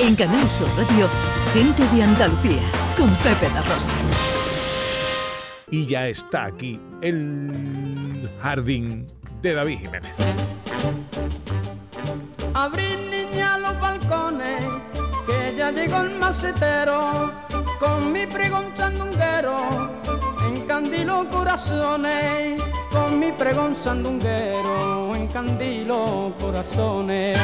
En Canal Sur Radio, Gente de Andalucía, con Pepe La Rosa. Y ya está aquí el jardín de David Jiménez. Abrir niña los balcones, que ya llegó el macetero, con mi pregón sandunguero, encandilo corazones, con mi pregón sandunguero, encandilo corazones.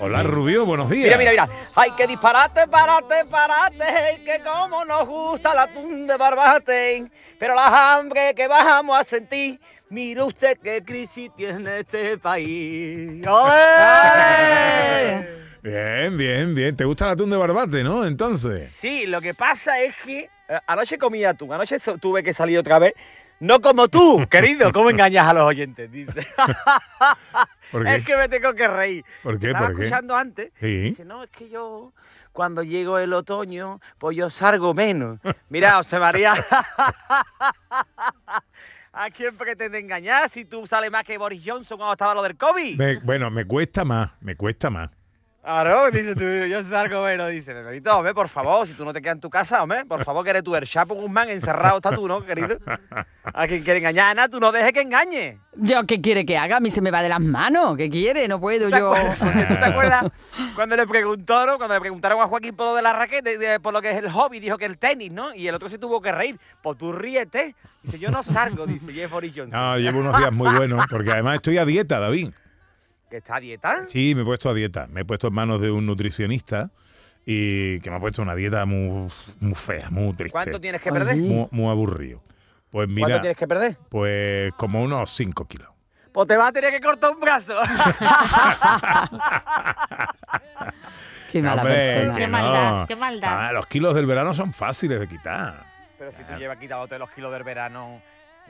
Hola Rubio, buenos días. Mira, mira, mira. Ay, que disparate, parate, parate. Que como nos gusta la tun de barbate. Pero la hambre que vamos a sentir. Mire usted qué crisis tiene este país. ¡Ole! Bien, bien, bien. ¿Te gusta el atún de barbate, no? Entonces. Sí, lo que pasa es que eh, anoche comí atún. Anoche tuve que salir otra vez. No como tú, querido. ¿Cómo engañas a los oyentes? Dice. Es que me tengo que reír. ¿Por qué? Estaba ¿Por qué? escuchando antes. Sí. Dice, no, es que yo, cuando llego el otoño, pues yo salgo menos. Mira, José María. ¿A quién pretende engañar si tú sales más que Boris Johnson cuando estaba lo del COVID? Me- bueno, me cuesta más, me cuesta más. Claro, dice tú, yo salgo menos. Dice, Bebito, hombre, por favor, si tú no te quedas en tu casa, hombre, por favor, que eres tú, el Chapo Guzmán, encerrado está tú, ¿no, querido? ¿A quien quiere engañar? Ana, tú no dejes que engañe. ¿Yo qué quiere que haga? A mí se me va de las manos. ¿Qué quiere? No puedo ¿Tú te yo. acuerdas? ¿Tú te acuerdas cuando le preguntó, ¿no? Cuando le preguntaron a Joaquín por lo de la raqueta, de- de- por lo que es el hobby, dijo que el tenis, ¿no? Y el otro se tuvo que reír. Pues tú ríete. Dice, yo no salgo, dice Jeff Johnson. No, llevo unos días muy buenos, porque además estoy a dieta, David. ¿Que está a dieta? Sí, me he puesto a dieta. Me he puesto en manos de un nutricionista y que me ha puesto una dieta muy, muy fea, muy triste. ¿Cuánto tienes que perder? Muy, muy aburrido. Pues ¿Cuánto mira, tienes que perder? pues como unos 5 kilos. Pues te vas a tener que cortar un brazo. Qué mala Hombre, persona. que Qué no. maldad, qué maldad. Ah, los kilos del verano son fáciles de quitar. Pero si tú llevas quitándote los kilos del verano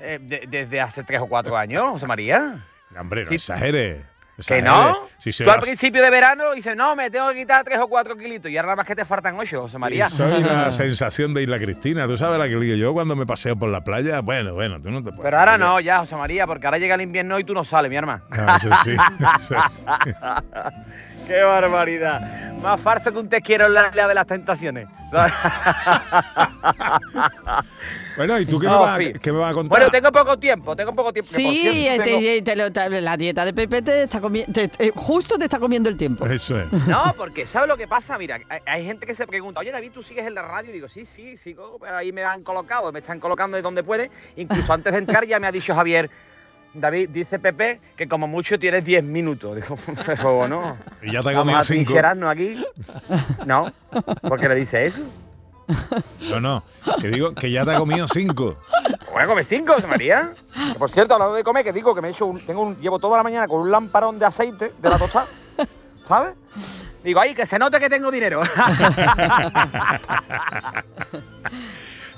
eh, de- desde hace tres o cuatro años, José María. Hombre, no Sí. exageres. ¿Que no? Si soy Tú al principio de verano dices, no, me tengo que quitar tres o cuatro kilitos. Y ahora nada más que te faltan ocho, José María. soy la sensación de Isla Cristina. Tú sabes la que digo yo cuando me paseo por la playa. Bueno, bueno, tú no te puedes. Pero ahora no, ya, José María, porque ahora llega el invierno y tú no sales, mi hermano. No, eso sí. eso- ¡Qué barbaridad! Más farsa que un te quiero en la isla de las tentaciones. Bueno, ¿y tú qué, me No, vas, sí. qué me vas a contar? bueno, tengo poco tiempo, tengo poco tiempo. Sí, cierto, este- tengo- te lo- te- la dieta de Pepe te está comiendo. justo te está comiendo el tiempo. Eso es. No, porque ¿sabes lo que pasa? Mira, hay, hay gente que se pregunta, oye David, ¿tú sigues en la radio? Y digo, sí, sí, sigo, pero ahí me han colocado, me están colocando de donde puede. Incluso antes de entrar ya me ha dicho Javier, David, dice Pepe que como mucho tienes 10 minutos. Digo, pero bueno, Y ya te vamos comido a cinco. trincherarnos aquí. No, ¿por qué le dice eso? No, no. Que digo que ya te ha comido cinco. Voy a comer cinco, José María. Que, por cierto, hablando de comer, que digo que me he hecho un, tengo un- llevo toda la mañana con un lamparón de aceite de la tostada. ¿Sabes? Digo, ahí, que se note que tengo dinero.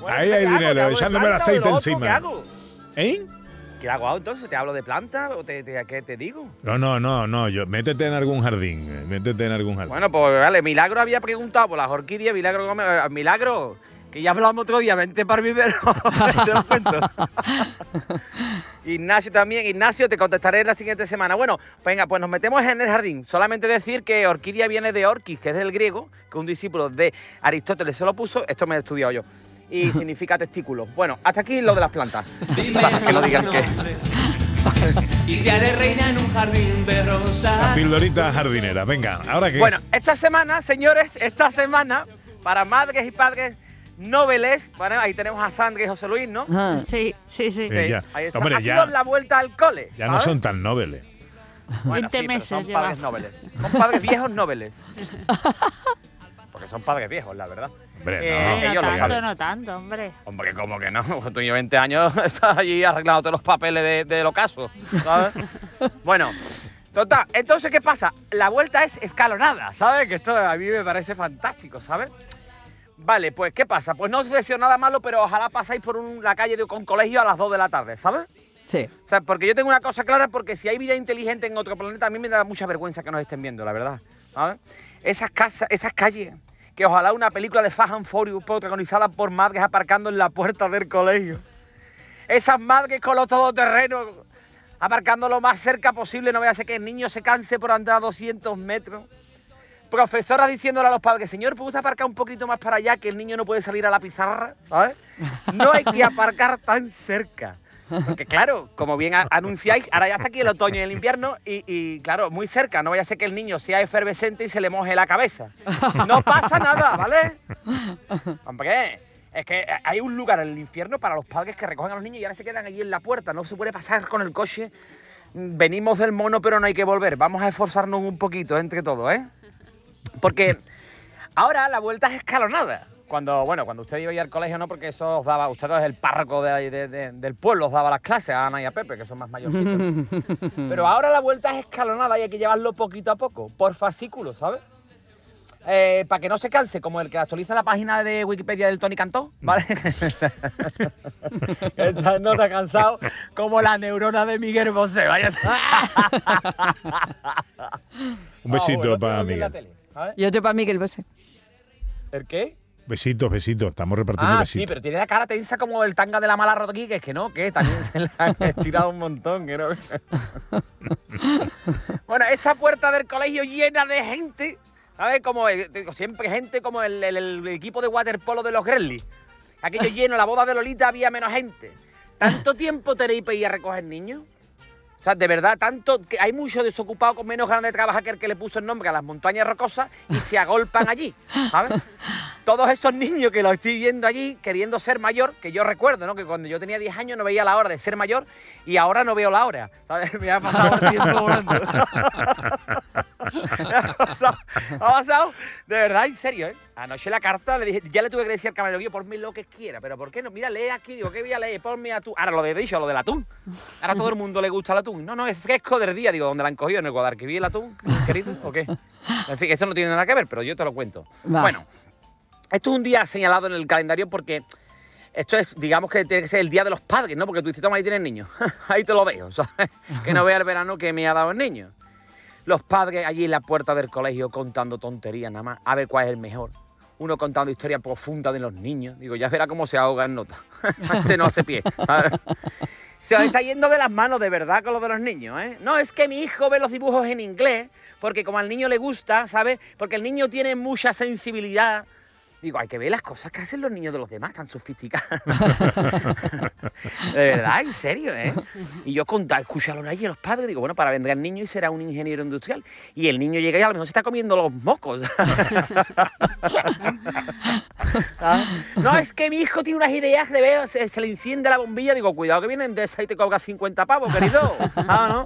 Bueno, Ahí ¿qué hay dinero, echándome el aceite encima. ¿Qué hago? ¿Eh? ¿Qué hago entonces? ¿Te hablo de planta o te, te- qué te digo? No, no, no, no. Yo, métete en algún jardín. eh, Métete en algún jardín. Bueno, pues vale, Milagro había preguntado por las orquídeas, Milagro eh, Milagro, que ya hablamos otro día, vente para el lo cuento. Ignacio también, Ignacio, te contestaré la siguiente semana. Bueno, venga, pues nos metemos en el jardín. Solamente decir que orquídea viene de orquis, que es del griego, que un discípulo de Aristóteles se lo puso, esto me he estudiado yo, y significa testículo. Bueno, hasta aquí lo de las plantas. Para que no digan que... Y te haré reina en un jardín de La rosas. pildorita jardinera. Venga, ahora que. Bueno, esta semana, señores, esta semana, para madres y padres noveles, bueno, ahí tenemos a Sandra y José Luis, ¿no? Ah. Sí, sí, sí. Sí. ya. Ahí está. Hombre, ya- la vuelta al cole. ya no son tan nobles. Bueno, 20 sí, meses son lleva. padres noveles. Son padres viejos noveles. Porque son padres viejos, la verdad. Hombre, Eh, no. Eh, lo tanto, saben. no tanto, hombre. Hombre, ¿cómo que no? Tú y 20 años estás allí arreglándote los papeles de, del ocaso, ¿sabes? bueno, total, entonces, ¿qué pasa? La vuelta es escalonada, ¿sabes? Que esto a mí me parece fantástico, ¿sabes? Vale, pues, ¿qué pasa? Pues no os deseo nada malo, pero ojalá pasáis por un- la calle de un colegio a las 2 de la tarde, ¿sabes? Sí. O sea, porque yo tengo una cosa clara, porque si hay vida inteligente en otro planeta, a mí me da mucha vergüenza que nos estén viendo, la verdad. ¿sabes? Esas casas, esas calles, que ojalá una película de Fast and protagonizada por madres aparcando en la puerta del colegio. Esas madres con los todoterrenos aparcando lo más cerca posible, no vaya a ser que el niño se canse por andar a 200 metros. profesoras diciéndole a los padres, señor, ¿puede aparcar un poquito más para allá que el niño no puede salir a la pizarra? No hay que aparcar tan cerca. Porque claro, como bien anunciáis, ahora ya está aquí el otoño y el invierno y, y, claro, muy cerca, no vaya a ser que el niño sea efervescente y se le moje la cabeza. No pasa nada, ¿vale? Hombre, es que hay un lugar en el infierno para los padres que recogen a los niños y ahora se quedan allí en la puerta, no se puede pasar con el coche. Venimos del mono, pero no hay que volver. Vamos a esforzarnos un poquito entre todos, ¿eh? Porque ahora la vuelta es escalonada. Cuando, bueno, cuando usted iba a ir al colegio, no, porque eso os daba, usted es el párroco de- de- de- del pueblo, os daba las clases a Ana y a Pepe, que son más mayorcitos. Pero ahora la vuelta es escalonada y hay que llevarlo poquito a poco, por fascículos, ¿sabes? Eh, para que no se canse, como el que actualiza la página de Wikipedia del Tony Cantó, ¿vale? Está no está cansado como la neurona de Miguel Bosé, vaya. Un besito Ah, bueno, para Miguel. tele. Y otro para Miguel Bosé. ¿El qué? Besitos, besitos. Estamos repartiendo Ah, sí, besitos. pero tiene la cara tensa como el tanga de la mala Rodríguez, que no, que también se la han estirado un montón, que no. bueno, esa puerta del colegio llena de gente, ¿sabes? Como el- siempre gente como el, el- el equipo de waterpolo de los Gremlins. Aquello lleno, la boda de Lolita había menos gente. ¿Tanto tiempo tenéis para ir a recoger niños? O sea, de verdad, tanto que hay muchos desocupados con menos ganas de trabajar que el que le puso el nombre a las montañas rocosas y se agolpan allí, ¿sabes? Todos esos niños que los estoy viendo allí queriendo ser mayor, que yo recuerdo, ¿no? Que cuando yo tenía 10 años no veía la hora de ser mayor y ahora no veo la hora, ¿sabes? Me ha pasado el tiempo volando. Ha pasado, de verdad, en serio, ¿eh? Anoche la carta le dije, ya le tuve que decir al camarero, yo ponme lo que quiera, pero ¿por qué no? Mira, lee aquí, digo, ¿qué voy a leer? Ponme atún. Ahora lo de dicho, lo del atún. Ahora a todo el mundo le gusta el atún. No, no, es fresco del día, digo, ¿dónde la han cogido? ¿En el Guadalquivir el atún, querido? ¿O qué? En fin, eso no tiene nada que ver, pero yo te lo cuento. Va. Bueno, esto es un día señalado en el calendario porque esto es, digamos que tiene que ser el día de los padres, ¿no? Porque tú dices, toma, ahí tienes niño. ahí te lo veo, ¿sabes? Que no vea el verano que me ha dado el niño. Los padres allí en la puerta del colegio contando tonterías nada más, a ver cuál es el mejor. Uno contando historias profundas de los niños. Digo, ya verá cómo se ahoga en nota. este no hace pie. Se está yendo de las manos de verdad con lo de los niños, ¿eh? No, es que mi hijo ve los dibujos en inglés, porque como al niño le gusta, ¿sabes? Porque el niño tiene mucha sensibilidad. Digo, hay que ver las cosas que hacen los niños de los demás, tan sofisticados. de verdad, en serio, ¿eh? Y yo contaba, escucharlo allí los padres, digo, bueno, para vender al niño y será un ingeniero industrial. Y el niño llega y a lo mejor se está comiendo los mocos. ¿Ah? No, es que mi hijo tiene unas ideas de ver, se, le enciende la bombilla. Digo, cuidado que vienen de esa y te cobra 50 pavos, querido. Ah, ¿no?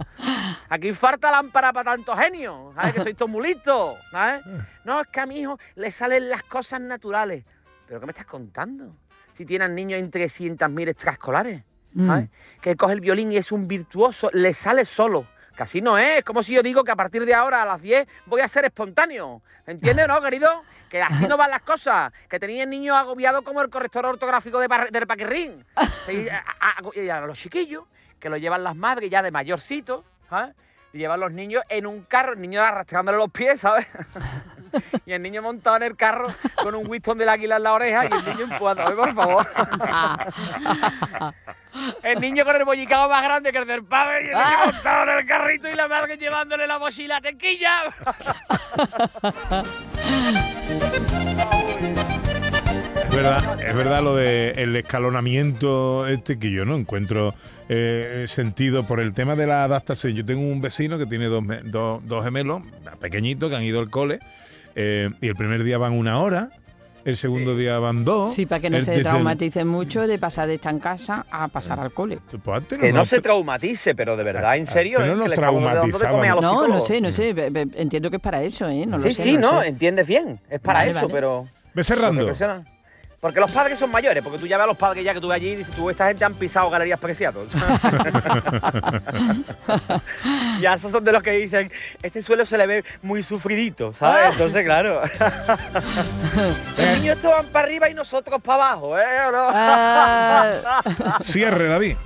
Aquí falta lámpara para tanto genio. ¿Sabes? Que muy listos. ¿sabes? No, es que a mi hijo le salen las cosas naturales. ¿Pero qué me estás contando? Si tienen niños en 300.000 extraescolares. ¿sabes? Que coge el violín y es un virtuoso, le sale solo. Casi no es, es como si yo digo que a partir de ahora a las 10 voy a ser espontáneo. ¿Entiendes, no, querido? Que así no van las cosas. Que tenía el niño agobiado como el corrector ortográfico de del Paquirrín. Y a, a- y a los chiquillos, que lo llevan las madres ya de mayorcito, ¿sabes? Y llevan los niños en un carro, el niño arrastrándole los pies, ¿sabes? y el niño montado en el carro con un Winston del águila en la oreja y el niño empujando. Ver, por favor. El niño con el bollicao más grande que el del padre y el niño montado en el carrito y la madre llevándole la mochila. ¡Tequilla! Es verdad, es verdad lo del escalonamiento este que yo no encuentro eh, sentido por el tema de la adaptación. Yo tengo un vecino que tiene dos, dos- dos gemelos pequeñitos que han ido al cole eh, y el primer día van una hora, el segundo día van dos. Sí, para que no el se traumaticen mucho de pasar de estar en casa a pasar al cole. Pues antes Que no se traumatice, pero de verdad, en serio, Pero ¿eh? no nos de los No, no sé, no sé. be- Entiendo que es para eso, ¿eh? No lo sí, sé. sí, no, lo no, sé. entiendes bien. Es para Vale, eso, vale. pero... Ve cerrando. Porque los padres son mayores, porque tú ya ves a los padres ya que tú ves allí y dices, tú, esta gente han pisado galerías preciados. ya esos son de los que dicen, este suelo se le ve muy sufridito, ¿sabes? Entonces, claro. Los niños estos van para arriba y nosotros para abajo, ¿eh? ¿O no? Ah, Cierre, David.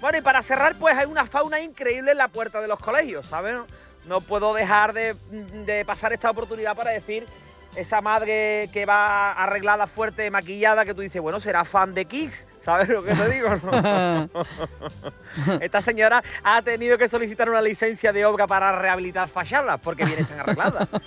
Bueno, y para cerrar, pues hay una fauna increíble en la puerta de los colegios, ¿sabes? No puedo dejar de, de pasar esta oportunidad para decir esa madre que va arreglada, fuerte, maquillada, que tú dices, bueno, será fan de Kiss, ¿sabes lo que te digo? no? Esta señora ha tenido que solicitar una licencia de obra para rehabilitar fachadas porque viene tan arreglada.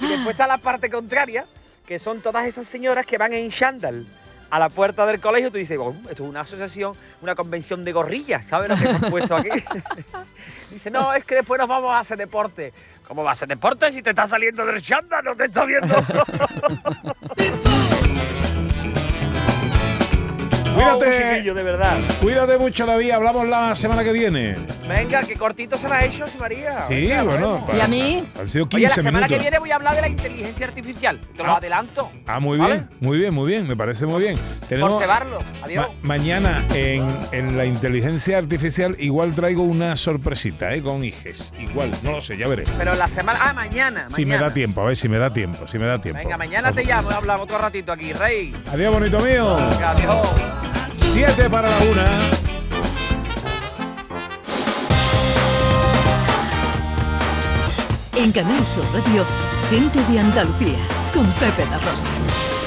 Y después está la parte contraria, que son todas esas señoras que van en chándal a la puerta del colegio. Tú dices, "Oh, esto es una asociación, una convención de gorrillas, ¿sabes lo que hemos puesto aquí? Dice, no, es que después nos vamos a hacer deporte. ¿Cómo va a hacer deporte si te está saliendo del chándal? No te está viendo. Cuídate. Oh, chiquillo, de verdad. Cuídate mucho, David. Hablamos la semana que viene. Venga, qué cortito se me ha hecho, sí, María. Sí, Venga, bueno. ¿Y a mí? Han sido Oye, la 15 semana que viene voy a hablar de la inteligencia artificial. Te lo Ah. adelanto. Ah, muy ¿vale? bien, muy bien, muy bien. Me parece muy bien. Por Tenemos cebarlo. Adiós. ma- mañana en, en la inteligencia artificial igual traigo una sorpresita, ¿eh? Con hijes. Igual, no lo sé, ya veré. Pero la semana. Ah, mañana. Si me da tiempo, a ver si me da tiempo, si me da tiempo. Venga, mañana te llamo y hablamos otro ratito aquí, Rey. Adiós, bonito mío. Venga, adiós. Siete para la una. En Canal Sur Radio, gente de Andalucía, con Pepe da Rosa.